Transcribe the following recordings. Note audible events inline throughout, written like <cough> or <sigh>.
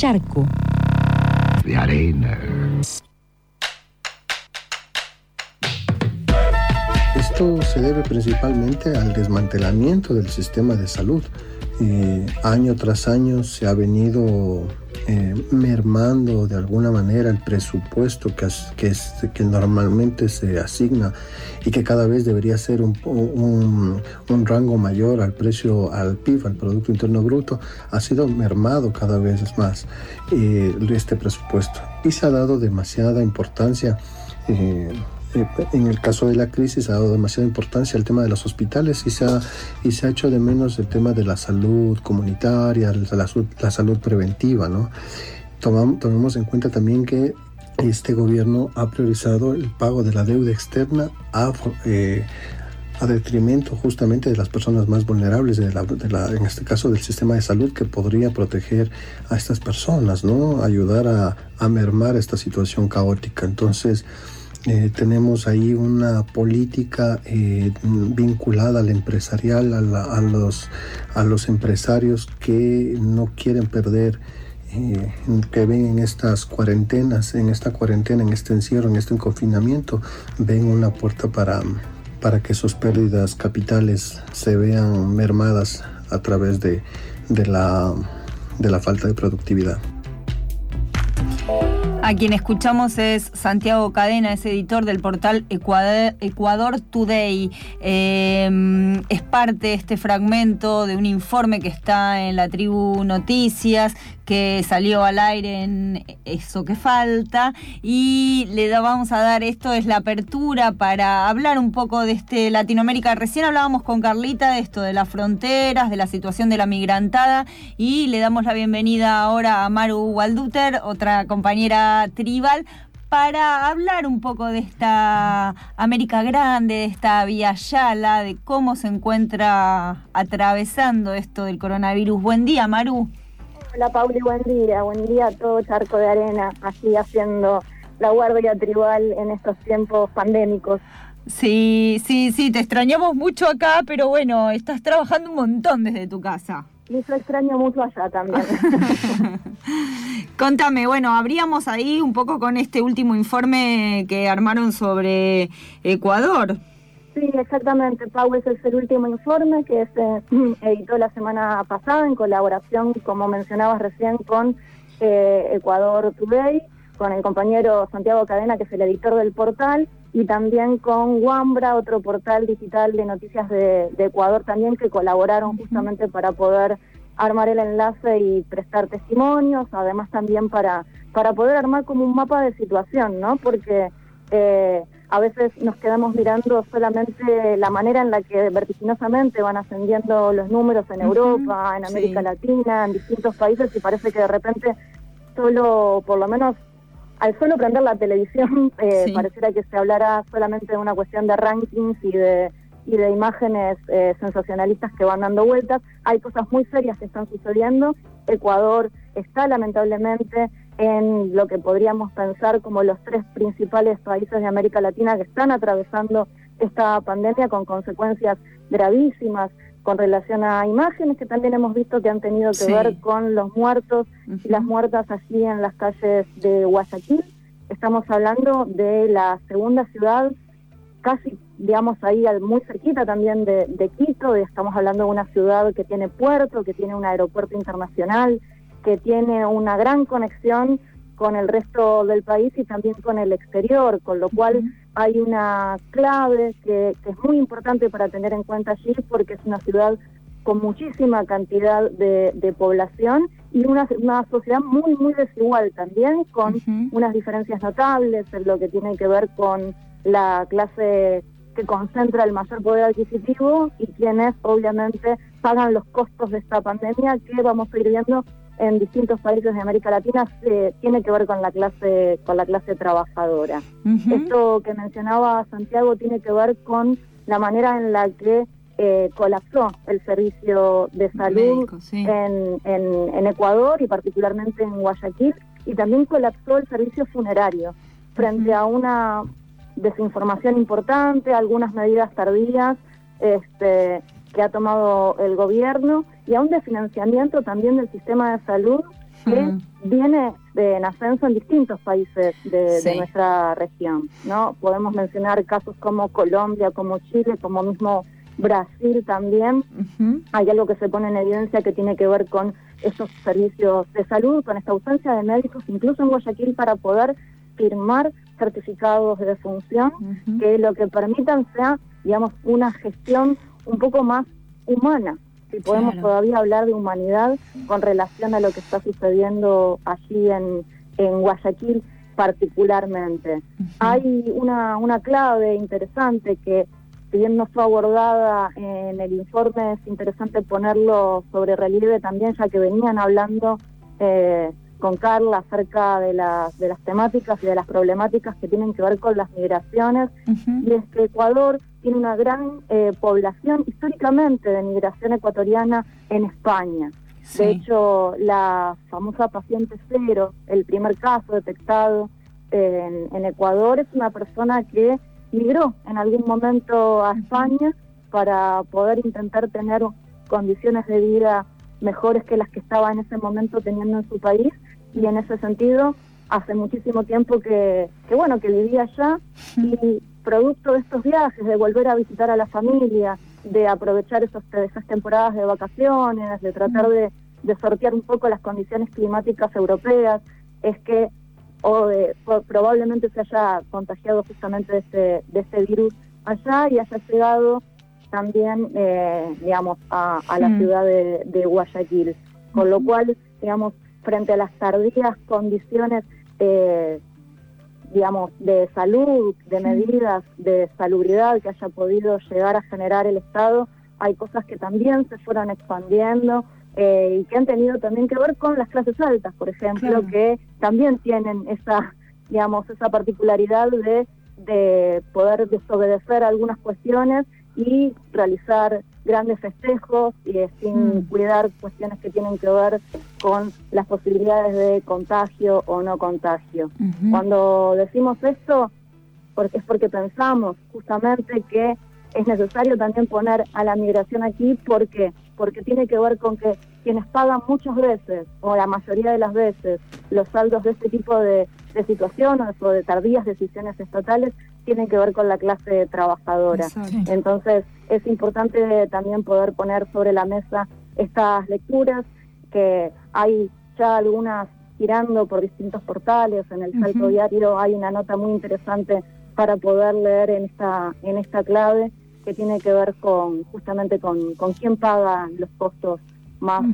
charco. De arena. Esto se debe principalmente al desmantelamiento del sistema de salud. Eh, año tras año se ha venido eh, mermando de alguna manera el presupuesto que, que, normalmente se asigna y que cada vez debería ser un, un, un, rango mayor al precio, al PIB, al Producto Interno Bruto, ha sido mermado cada vez más eh, este presupuesto y se ha dado demasiada importancia. Eh, en el caso de la crisis ha dado demasiada importancia al tema de los hospitales y se ha, y se ha hecho de menos el tema de la salud comunitaria, la, salud preventiva. ¿no? tomemos en cuenta también que este gobierno ha priorizado el pago de la deuda externa a, eh, detrimento justamente de las personas más vulnerables, de la, en este caso del sistema de salud, que podría proteger a estas personas, ¿no? ayudar a, a mermar esta situación caótica. Entonces, eh, tenemos ahí una política eh, vinculada al empresarial, a, los, a los empresarios que no quieren perder, eh, que ven en estas cuarentenas, en esta cuarentena, en este encierro, en este confinamiento, ven una puerta para, para que sus pérdidas capitales se vean mermadas a través de, de, la, de la falta de productividad. A quien escuchamos es Santiago Cadena, es editor del portal Ecuador, Today. Em, es parte este fragmento de un informe que está en la tribu Noticias que salió al aire en Eso que falta y le vamos a dar esto es la apertura para hablar un poco de este Latinoamérica. Recién hablábamos con Carlita de esto de las fronteras, de la situación de la migrantada y le damos la bienvenida ahora a Maru Walduter, otra compañera tribal para hablar un poco de esta América Grande, de esta Vía Yala, de cómo se encuentra atravesando esto del coronavirus. Buen día, Maru. Hola Pauli, buen día, buen día a todo Charco de Arena, así haciendo la guardia tribal en estos tiempos pandémicos. Sí, sí, sí, te extrañamos mucho acá, pero bueno, estás trabajando un montón desde tu casa. Y yo extraño mucho allá también. <laughs> Contame, bueno, abríamos ahí un poco con este último informe que armaron sobre Ecuador. Sí, exactamente. Pau, ese es el último informe que se <clears throat> editó la semana pasada en colaboración, como mencionabas recién, con eh, Ecuador Today, con el compañero Santiago Cadena, que es el editor del portal, y también con Wambra, otro portal digital de noticias de, Ecuador también, que colaboraron justamente para poder armar el enlace y prestar testimonios, además también para, para poder armar como un mapa de situación, ¿no? Porque... Eh, a veces nos quedamos mirando solamente la manera en la que vertiginosamente van ascendiendo los números en Europa, en América Latina, en distintos países y parece que de repente solo, por lo menos al solo prender la televisión, <laughs> eh, pareciera que se hablara solamente de una cuestión de rankings y de y de imágenes eh, sensacionalistas que van dando vueltas. Hay cosas muy serias que están sucediendo. Ecuador está lamentablemente en lo que podríamos pensar como los tres principales países de América Latina que están atravesando esta pandemia con consecuencias gravísimas con relación a imágenes que también hemos visto que han tenido que ver con los muertos y las muertas allí en las calles de Guayaquil. Estamos hablando de la segunda ciudad, casi, digamos, ahí muy cerquita también de, de Quito, estamos hablando de una ciudad que tiene puerto, que tiene un aeropuerto internacional, que tiene una gran conexión con el resto del país y también con el exterior, con lo cual hay una clave que, es muy importante para tener en cuenta allí porque es una ciudad con muchísima cantidad de, población y una, una, sociedad muy, muy desigual también, con unas diferencias notables en lo que tiene que ver con la clase que concentra el mayor poder adquisitivo y quienes obviamente pagan los costos de esta pandemia que vamos a ir viendo en distintos países de América Latina se, tiene que ver con la clase con la clase trabajadora. Esto que mencionaba Santiago tiene que ver con la manera en la que eh, colapsó el servicio de salud en, en, Ecuador y particularmente en Guayaquil y también colapsó el servicio funerario frente a una desinformación importante, algunas medidas tardías este, que ha tomado el gobierno y a un desfinanciamiento también del sistema de salud que viene en ascenso en distintos países de, nuestra región. no Podemos mencionar casos como Colombia, como Chile, como mismo Brasil también. Hay algo que se pone en evidencia que tiene que ver con esos servicios de salud, con esta ausencia de médicos, incluso en Guayaquil, para poder firmar certificados de defunción que lo que permitan sea, digamos, una gestión un poco más humana, si podemos todavía hablar de humanidad con relación a lo que está sucediendo allí en, en Guayaquil particularmente. Hay una, una clave interesante que, si bien no fue abordada en el informe, es interesante ponerlo sobre relieve también, ya que venían hablando eh, con Carla acerca de las, de las temáticas y de las problemáticas que tienen que ver con las migraciones, y es que Ecuador tiene una gran eh, población históricamente de migración ecuatoriana en España. De hecho, la famosa paciente cero, el primer caso detectado en, en, Ecuador, es una persona que migró en algún momento a España para poder intentar tener condiciones de vida mejores que las que estaba en ese momento teniendo en su país. Y en ese sentido hace muchísimo tiempo que, que bueno que vivía allá y producto de estos viajes de volver a visitar a la familia de aprovechar esos, esas temporadas de vacaciones de tratar de, de sortear un poco las condiciones climáticas europeas es que o de, probablemente se haya contagiado justamente de este, de este virus allá y haya llegado también, eh, digamos, a, a la ciudad de, de, Guayaquil. Con lo cual, digamos, frente a las tardías condiciones, eh, digamos, de salud, de medidas de salubridad que haya podido llegar a generar el Estado, hay cosas que también se fueron expandiendo eh, y que han tenido también que ver con las clases altas, por ejemplo, que también tienen esa, digamos, esa particularidad de, de poder desobedecer algunas cuestiones y realizar grandes festejos y sin mm. cuidar cuestiones que tienen que ver con las posibilidades de contagio o no contagio. Cuando decimos esto, porque es porque pensamos justamente que es necesario también poner a la migración aquí porque porque tiene que ver con que quienes pagan muchas veces o la mayoría de las veces los saldos de este tipo de, de situaciones o de tardías decisiones estatales tienen que ver con la clase trabajadora. Entonces es importante también poder poner sobre la mesa estas lecturas, que hay ya algunas girando por distintos portales, en el Salto Diario hay una nota muy interesante para poder leer en esta, en esta clave que tiene que ver con justamente con, con quién paga los costos más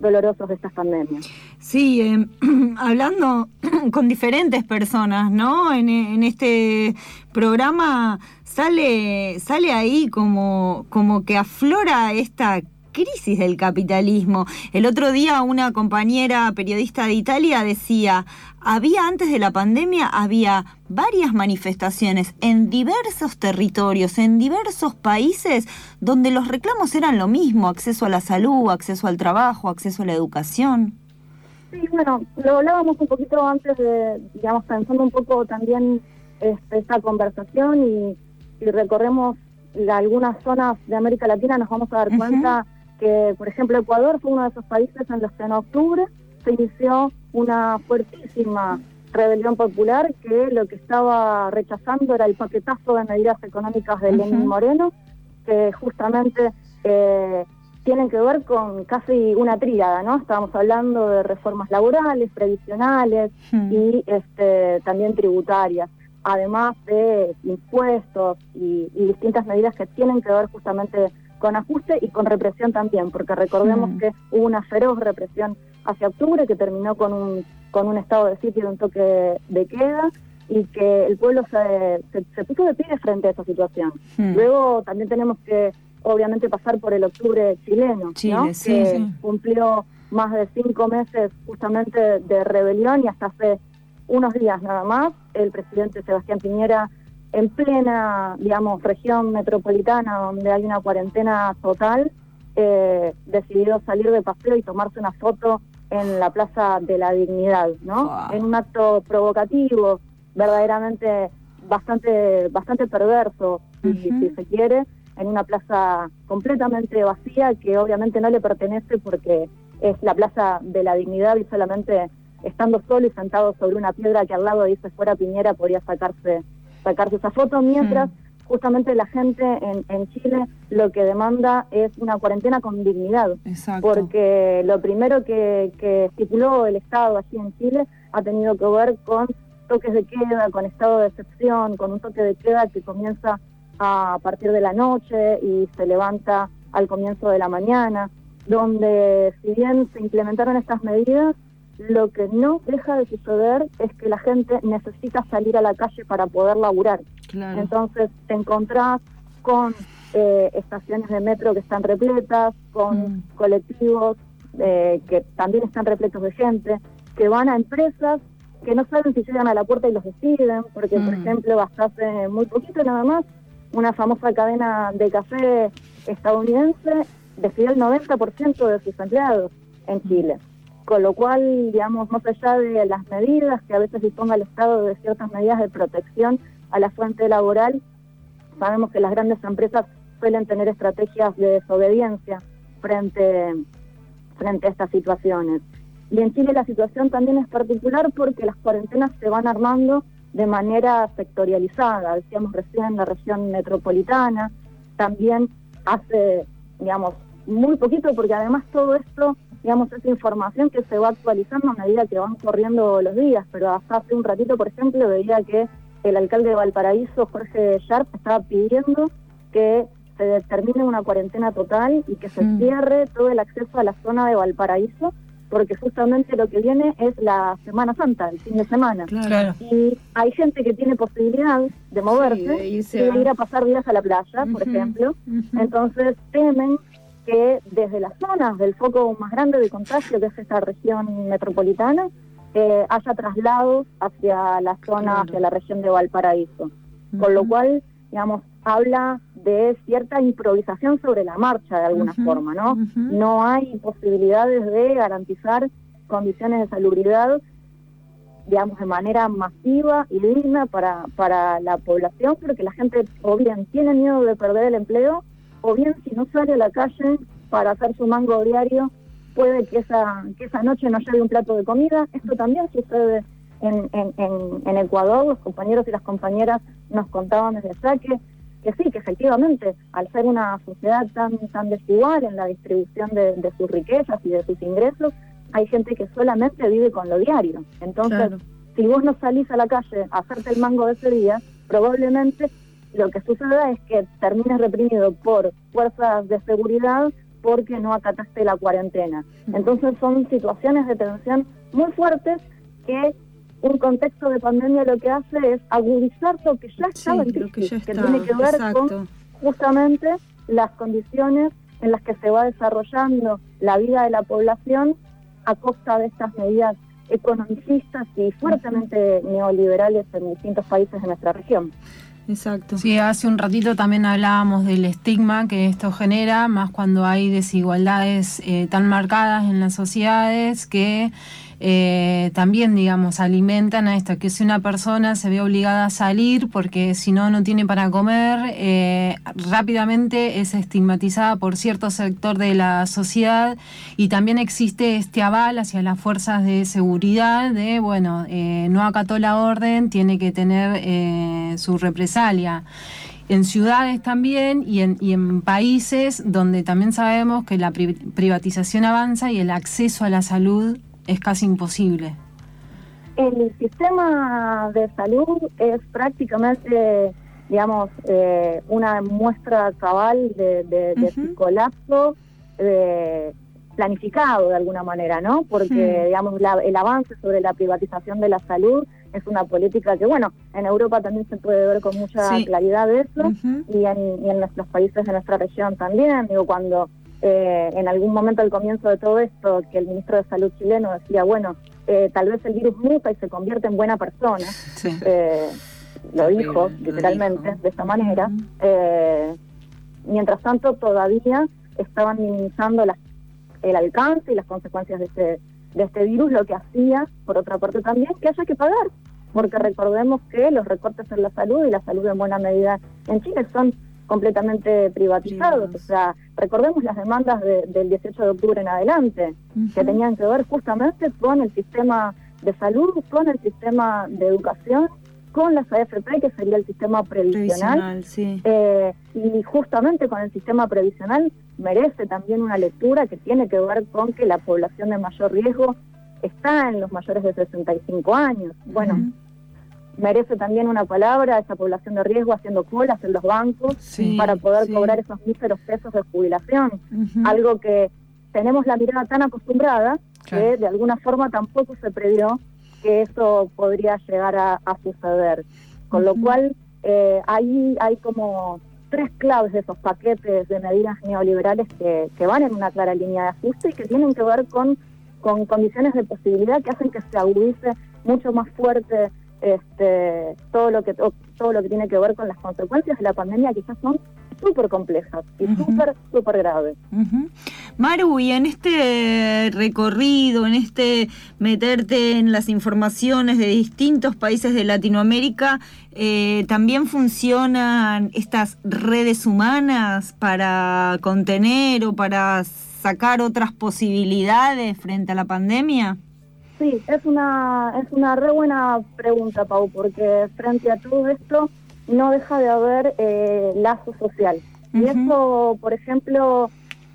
dolorosos de estas pandemias. Sí, eh, <clears throat> hablando <clears throat> con diferentes personas, ¿no? En, en, este programa sale, sale ahí como, como que aflora esta crisis del capitalismo. El otro día una compañera periodista de Italia decía, había antes de la pandemia, había varias manifestaciones en diversos territorios, en diversos países, donde los reclamos eran lo mismo, acceso a la salud, acceso al trabajo, acceso a la educación. Sí, bueno, lo hablábamos un poquito antes de, digamos, pensando un poco también este, esta conversación y si recorremos algunas zonas de América Latina nos vamos a dar cuenta que, por ejemplo, Ecuador fue uno de esos países en los que en octubre se inició una fuertísima rebelión popular que lo que estaba rechazando era el paquetazo de medidas económicas de Lenín Moreno, que justamente eh, tienen que ver con casi una tríada, ¿no? Estábamos hablando de reformas laborales, previsionales y este, también tributarias, además de impuestos y, y distintas medidas que tienen que ver justamente con ajuste y con represión también, porque recordemos que hubo una feroz represión hacia octubre que terminó con un, con un estado de sitio y un toque de queda y que el pueblo se, se, puso de pie frente a esa situación. Luego también tenemos que obviamente pasar por el octubre chileno, que cumplió más de cinco meses justamente de rebelión y hasta hace unos días nada más el presidente Sebastián Piñera en plena, digamos, región metropolitana donde hay una cuarentena total, eh, decidió salir de paseo y tomarse una foto en la Plaza de la Dignidad, ¿no? En un acto provocativo, verdaderamente bastante, bastante perverso, si, se quiere, en una plaza completamente vacía que obviamente no le pertenece porque es la Plaza de la Dignidad y solamente estando solo y sentado sobre una piedra que al lado dice fuera Piñera podría sacarse, sacarse esa foto, mientras mm. justamente la gente en, en, Chile lo que demanda es una cuarentena con dignidad. Porque lo primero que, que estipuló el Estado allí en Chile ha tenido que ver con toques de queda, con estado de excepción, con un toque de queda que comienza a partir de la noche y se levanta al comienzo de la mañana, donde si bien se implementaron estas medidas, lo que no deja de suceder es que la gente necesita salir a la calle para poder laburar. Entonces te encontrás con eh, estaciones de metro que están repletas, con mm. colectivos eh, que también están repletos de gente, que van a empresas que no saben si llegan a la puerta y los deciden, porque por mm. ejemplo hasta hace muy poquito nada más, una famosa cadena de café estadounidense decidió el 90% de sus empleados en. Chile. Con lo cual, digamos, más allá de las medidas que a veces disponga el Estado de ciertas medidas de protección a la fuente laboral, sabemos que las grandes empresas suelen tener estrategias de desobediencia frente, frente a estas situaciones. Y en Chile la situación también es particular porque las cuarentenas se van armando de manera sectorializada. Decíamos recién la región metropolitana, también hace, digamos, muy poquito, porque además todo esto, digamos, es información que se va actualizando a medida que van corriendo los días, pero hasta hace un ratito, por ejemplo, veía que el alcalde de Valparaíso, Jorge Sharp, estaba pidiendo que se determine una cuarentena total y que se mm. cierre todo el acceso a la zona de Valparaíso porque justamente lo que viene es la Semana Santa, el fin de semana. Y hay gente que tiene posibilidad de moverse y de ir a pasar días a la playa, por ejemplo. Entonces temen que desde las zonas del foco más grande de contagio, que es esta región metropolitana, eh, haya traslados hacia la zona, hacia la región de Valparaíso. Con lo cual, digamos, habla de cierta improvisación sobre la marcha de alguna forma, ¿no? No hay posibilidades de garantizar condiciones de salubridad, digamos, de manera masiva y digna para, para la población, porque la gente o bien tiene miedo de perder el empleo, o bien si no sale a la calle para hacer su mango diario, puede que esa, que esa noche no lleve un plato de comida. Esto también sucede en, en, en, Ecuador, los compañeros y las compañeras nos contaban desde saque que sí, que efectivamente, al ser una sociedad tan, tan desigual en la distribución de, sus riquezas y de sus ingresos, hay gente que solamente vive con lo diario. Entonces, si vos no salís a la calle a hacerte el mango de ese día, probablemente lo que suceda es que termines reprimido por fuerzas de seguridad porque no acataste la cuarentena. Entonces son situaciones de tensión muy fuertes que un contexto de pandemia lo que hace es agudizar lo que ya estaba en crisis, que, tiene que ver con justamente las condiciones en las que se va desarrollando la vida de la población a costa de estas medidas economicistas y fuertemente neoliberales en distintos países de nuestra región. Exacto. Sí, hace un ratito también hablábamos del estigma que esto genera, más cuando hay desigualdades eh, tan marcadas en las sociedades que eh, también, digamos, alimentan a esto, que si una persona se ve obligada a salir porque si no, no tiene para comer, eh, rápidamente es estigmatizada por cierto sector de la sociedad y también existe este aval hacia las fuerzas de seguridad de, bueno, eh, no acató la orden, tiene que tener su represalia. En ciudades también y en, y en, países donde también sabemos que la privatización avanza y el acceso a la salud es casi imposible. El sistema de salud es prácticamente, digamos, eh, una muestra cabal de, de, colapso planificado de alguna manera, ¿no? Porque, digamos, el avance sobre la privatización de la salud es una política que, bueno, en Europa también se puede ver con mucha claridad eso y, en, y en nuestros países de nuestra región también. Digo, cuando eh, en algún momento al comienzo de todo esto, que el ministro de Salud chileno decía, bueno, eh, tal vez el virus muta y se convierte en buena persona. Eh, lo dijo literalmente de esta manera. mientras tanto, todavía estaban minimizando el alcance y las consecuencias de este, de este virus, lo que hacía, por otra parte también, que haya que pagar. Porque recordemos que los recortes en la salud y la salud en buena medida en Chile son completamente privatizados. O sea, recordemos las demandas del 18 de octubre en adelante, que tenían que ver justamente con el sistema de salud, con el sistema de educación, con las AFP, que sería el sistema previsional. Eh, y justamente con el sistema previsional merece también una lectura que tiene que ver con que la población de mayor riesgo está en los mayores de 65 años. Bueno, merece también una palabra esa población de riesgo haciendo colas en los bancos para poder cobrar esos míseros pesos de jubilación. Algo que tenemos la mirada tan acostumbrada que de alguna forma tampoco se previó que eso podría llegar a, suceder. Con lo cual, eh, ahí hay como tres claves de esos paquetes de medidas neoliberales que, que van en una clara línea de ajuste y que tienen que ver con, con condiciones de posibilidad que hacen que se agudice mucho más fuerte este, todo lo que todo lo que tiene que ver con las consecuencias de la pandemia quizás son súper complejas y súper, súper graves. Maru, y en este recorrido, en este meterte en las informaciones de distintos países de Latinoamérica, eh, ¿también funcionan estas redes humanas para contener o para sacar otras posibilidades frente a la pandemia? Sí, es una, es una re buena pregunta, Pau, porque frente a todo esto no deja de haber eh, lazo social. Y eso, por ejemplo,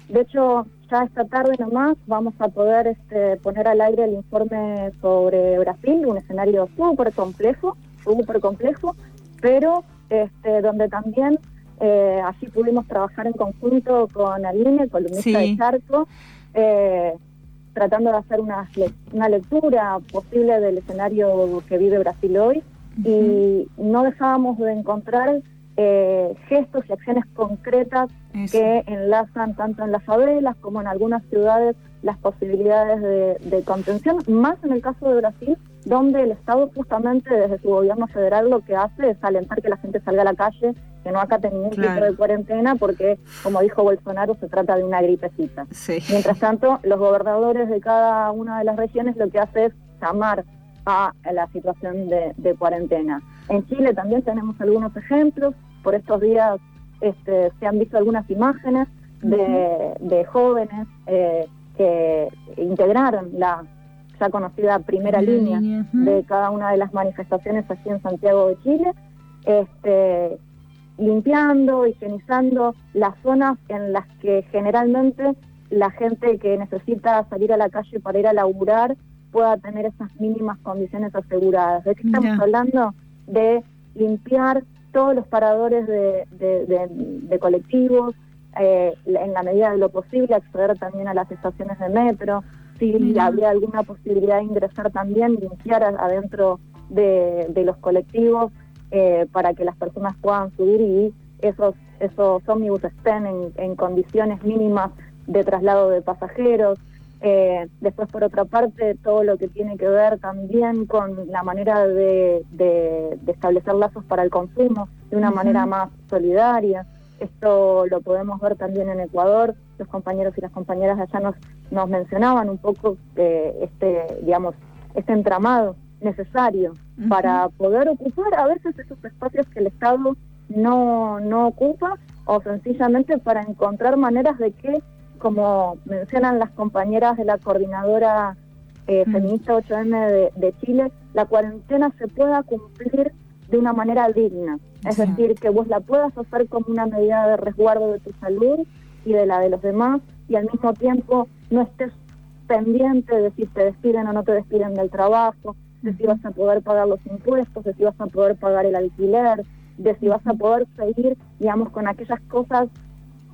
de hecho, ya esta tarde nomás vamos a poder este, poner al aire el informe sobre Brasil, un escenario súper complejo, súper complejo, pero este, donde también eh, allí pudimos trabajar en conjunto con Aline, columnista de Charco, eh, tratando de hacer una, una lectura posible del escenario que vive Brasil hoy. Y no dejábamos de encontrar eh, gestos y acciones concretas que enlazan tanto en las favelas como en algunas ciudades las posibilidades de, contención, más en el caso de Brasil, donde el Estado justamente desde su gobierno federal lo que hace es alentar que la gente salga a la calle, que no acate ningún tipo de cuarentena, porque, como dijo Bolsonaro, se trata de una gripecita. Mientras tanto, los gobernadores de cada una de las regiones lo que hace es llamar a la situación de, cuarentena. En Chile también tenemos algunos ejemplos, por estos días este, se han visto algunas imágenes de, jóvenes eh, que integraron la ya conocida primera línea, de cada una de las manifestaciones aquí en Santiago de Chile, este, limpiando, higienizando las zonas en las que generalmente la gente que necesita salir a la calle para ir a laburar pueda tener esas mínimas condiciones aseguradas. De hecho, estamos hablando de limpiar todos los paradores de, colectivos, eh, en la medida de lo posible, acceder también a las estaciones de metro, si habría alguna posibilidad de ingresar también, limpiar adentro de, los colectivos eh, para que las personas puedan subir y esos, esos ómnibus estén en condiciones mínimas de traslado de pasajeros. Eh, después, por otra parte, todo lo que tiene que ver también con la manera de, establecer lazos para el consumo de una manera más solidaria. Esto lo podemos ver también en Ecuador. Los compañeros y las compañeras de allá nos, nos mencionaban un poco este, digamos, este entramado necesario para poder ocupar a veces esos espacios que el Estado no, no ocupa o sencillamente para encontrar maneras de que como mencionan las compañeras de la coordinadora eh, feminista 8M de, Chile, la cuarentena se pueda cumplir de una manera digna. Es decir, que vos la puedas hacer como una medida de resguardo de tu salud y de la de los demás y al mismo tiempo no estés pendiente de si te despiden o no te despiden del trabajo, de si vas a poder pagar los impuestos, de si vas a poder pagar el alquiler, de si vas a poder seguir, digamos, con aquellas cosas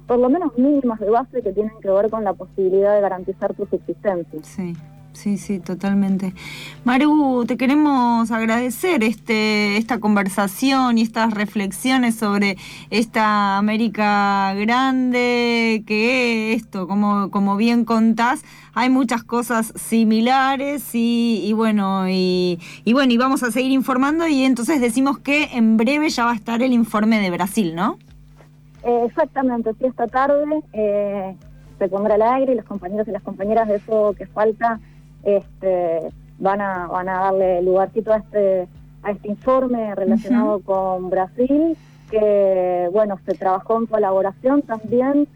por lo menos mínimas de base que tienen que ver con la posibilidad de garantizar tu subsistencia. Sí. Sí, sí, totalmente. Maru, te queremos agradecer este, esta conversación y estas reflexiones sobre esta América grande, que esto, como, como bien contás, hay muchas cosas similares y, bueno, y, y, bueno, y vamos a seguir informando y entonces decimos que en breve ya va a estar el informe de Brasil, ¿no? Eh, exactamente, sí, esta tarde eh, se pondrá al aire y los compañeros y las compañeras de eso que falta este, van, a, van a darle lugarcito a este, a este informe relacionado con Brasil que, bueno, se trabajó en colaboración también.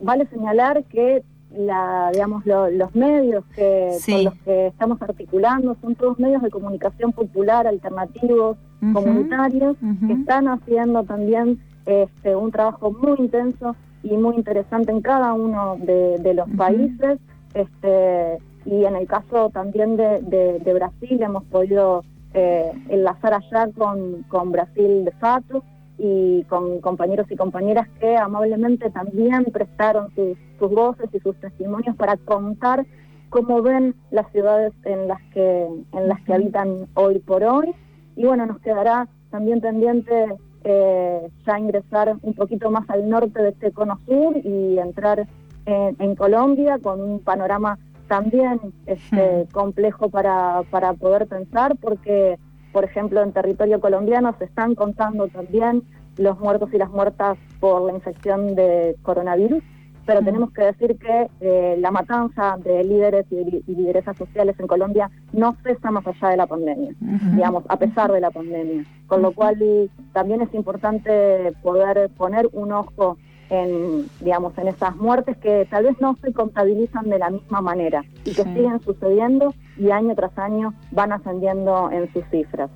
Vale señalar que la, digamos, los medios que, con los que estamos articulando son todos medios de comunicación popular, alternativos, comunitarios, que están haciendo también este, un trabajo muy intenso y muy interesante en cada uno de, los países. Este, y en el caso también de, Brasil hemos podido eh, enlazar allá con, con Brasil de Fato y con compañeros y compañeras que amablemente también prestaron sus, voces y sus testimonios para contar cómo ven las ciudades en las que en las que habitan hoy por hoy. Y bueno nos quedará también pendiente eh, ya ingresar un poquito más al norte de este cono sur y entrar en, Colombia con un panorama también este, complejo para, para poder pensar porque por ejemplo, en territorio colombiano se están contando también los muertos y las muertas por la infección de coronavirus, pero tenemos que decir que eh, la matanza de líderes y, lideresas sociales en Colombia no cesa más allá de la pandemia, digamos, a pesar de la pandemia. Con lo cual también es importante poder poner un ojo en, digamos, en esas muertes que tal vez no se contabilizan de la misma manera y que siguen sucediendo y año tras año van ascendiendo en sus cifras.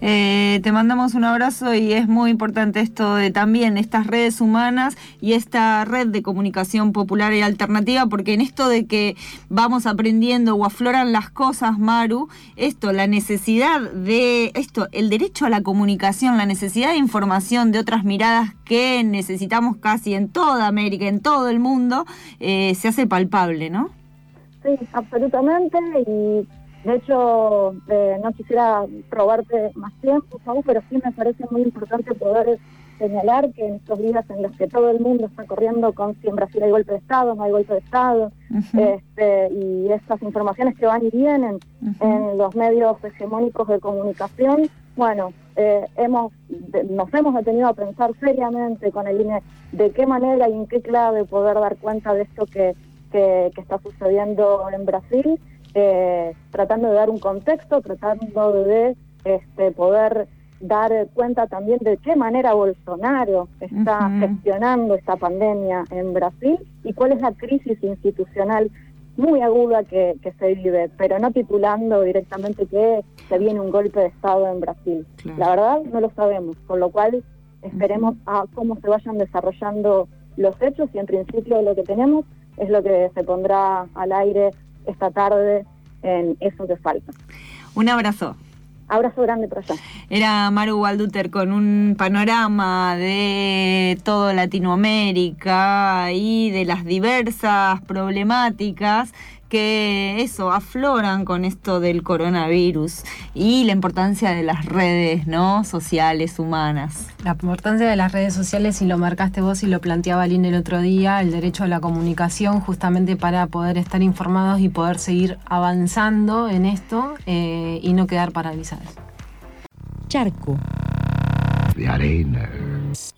Eh, te mandamos un abrazo y es muy importante esto de también estas redes humanas y esta red de comunicación popular y alternativa, porque en esto de que vamos aprendiendo o afloran las cosas, Maru, esto, la necesidad de esto, el derecho a la comunicación, la necesidad de información de otras miradas que necesitamos casi en toda América, en todo el mundo, eh, se hace palpable, ¿no? Sí, absolutamente. Y de hecho, eh, no quisiera robarte más tiempo, pero sí me parece muy importante poder señalar que en estos días en los que todo el mundo está corriendo con si en Brasil hay golpe de Estado, no hay golpe de Estado, este, y estas informaciones que van y vienen en los medios hegemónicos de comunicación, bueno, eh, hemos nos hemos detenido a pensar seriamente con el INE de qué manera y en qué clave poder dar cuenta de esto que que, está sucediendo en Brasil, eh, tratando de dar un contexto, tratando de este, poder dar cuenta también de qué manera Bolsonaro está gestionando esta pandemia en Brasil y cuál es la crisis institucional muy aguda que, se vive, pero no titulando directamente que se viene un golpe de Estado en Brasil. La verdad no lo sabemos, con lo cual esperemos a cómo se vayan desarrollando los hechos y en principio lo que tenemos es lo que se pondrá al aire esta tarde en eso que falta. Un abrazo. Abrazo grande para allá. Era Maru Walduter con un panorama de todo Latinoamérica y de las diversas problemáticas que eso, afloran con esto del coronavirus y la importancia de las redes ¿no? sociales, humanas. La importancia de las redes sociales, y lo marcaste vos y lo planteaba Aline el otro día, el derecho a la comunicación justamente para poder estar informados y poder seguir avanzando en esto eh, y no quedar paralizados. Charco. De arena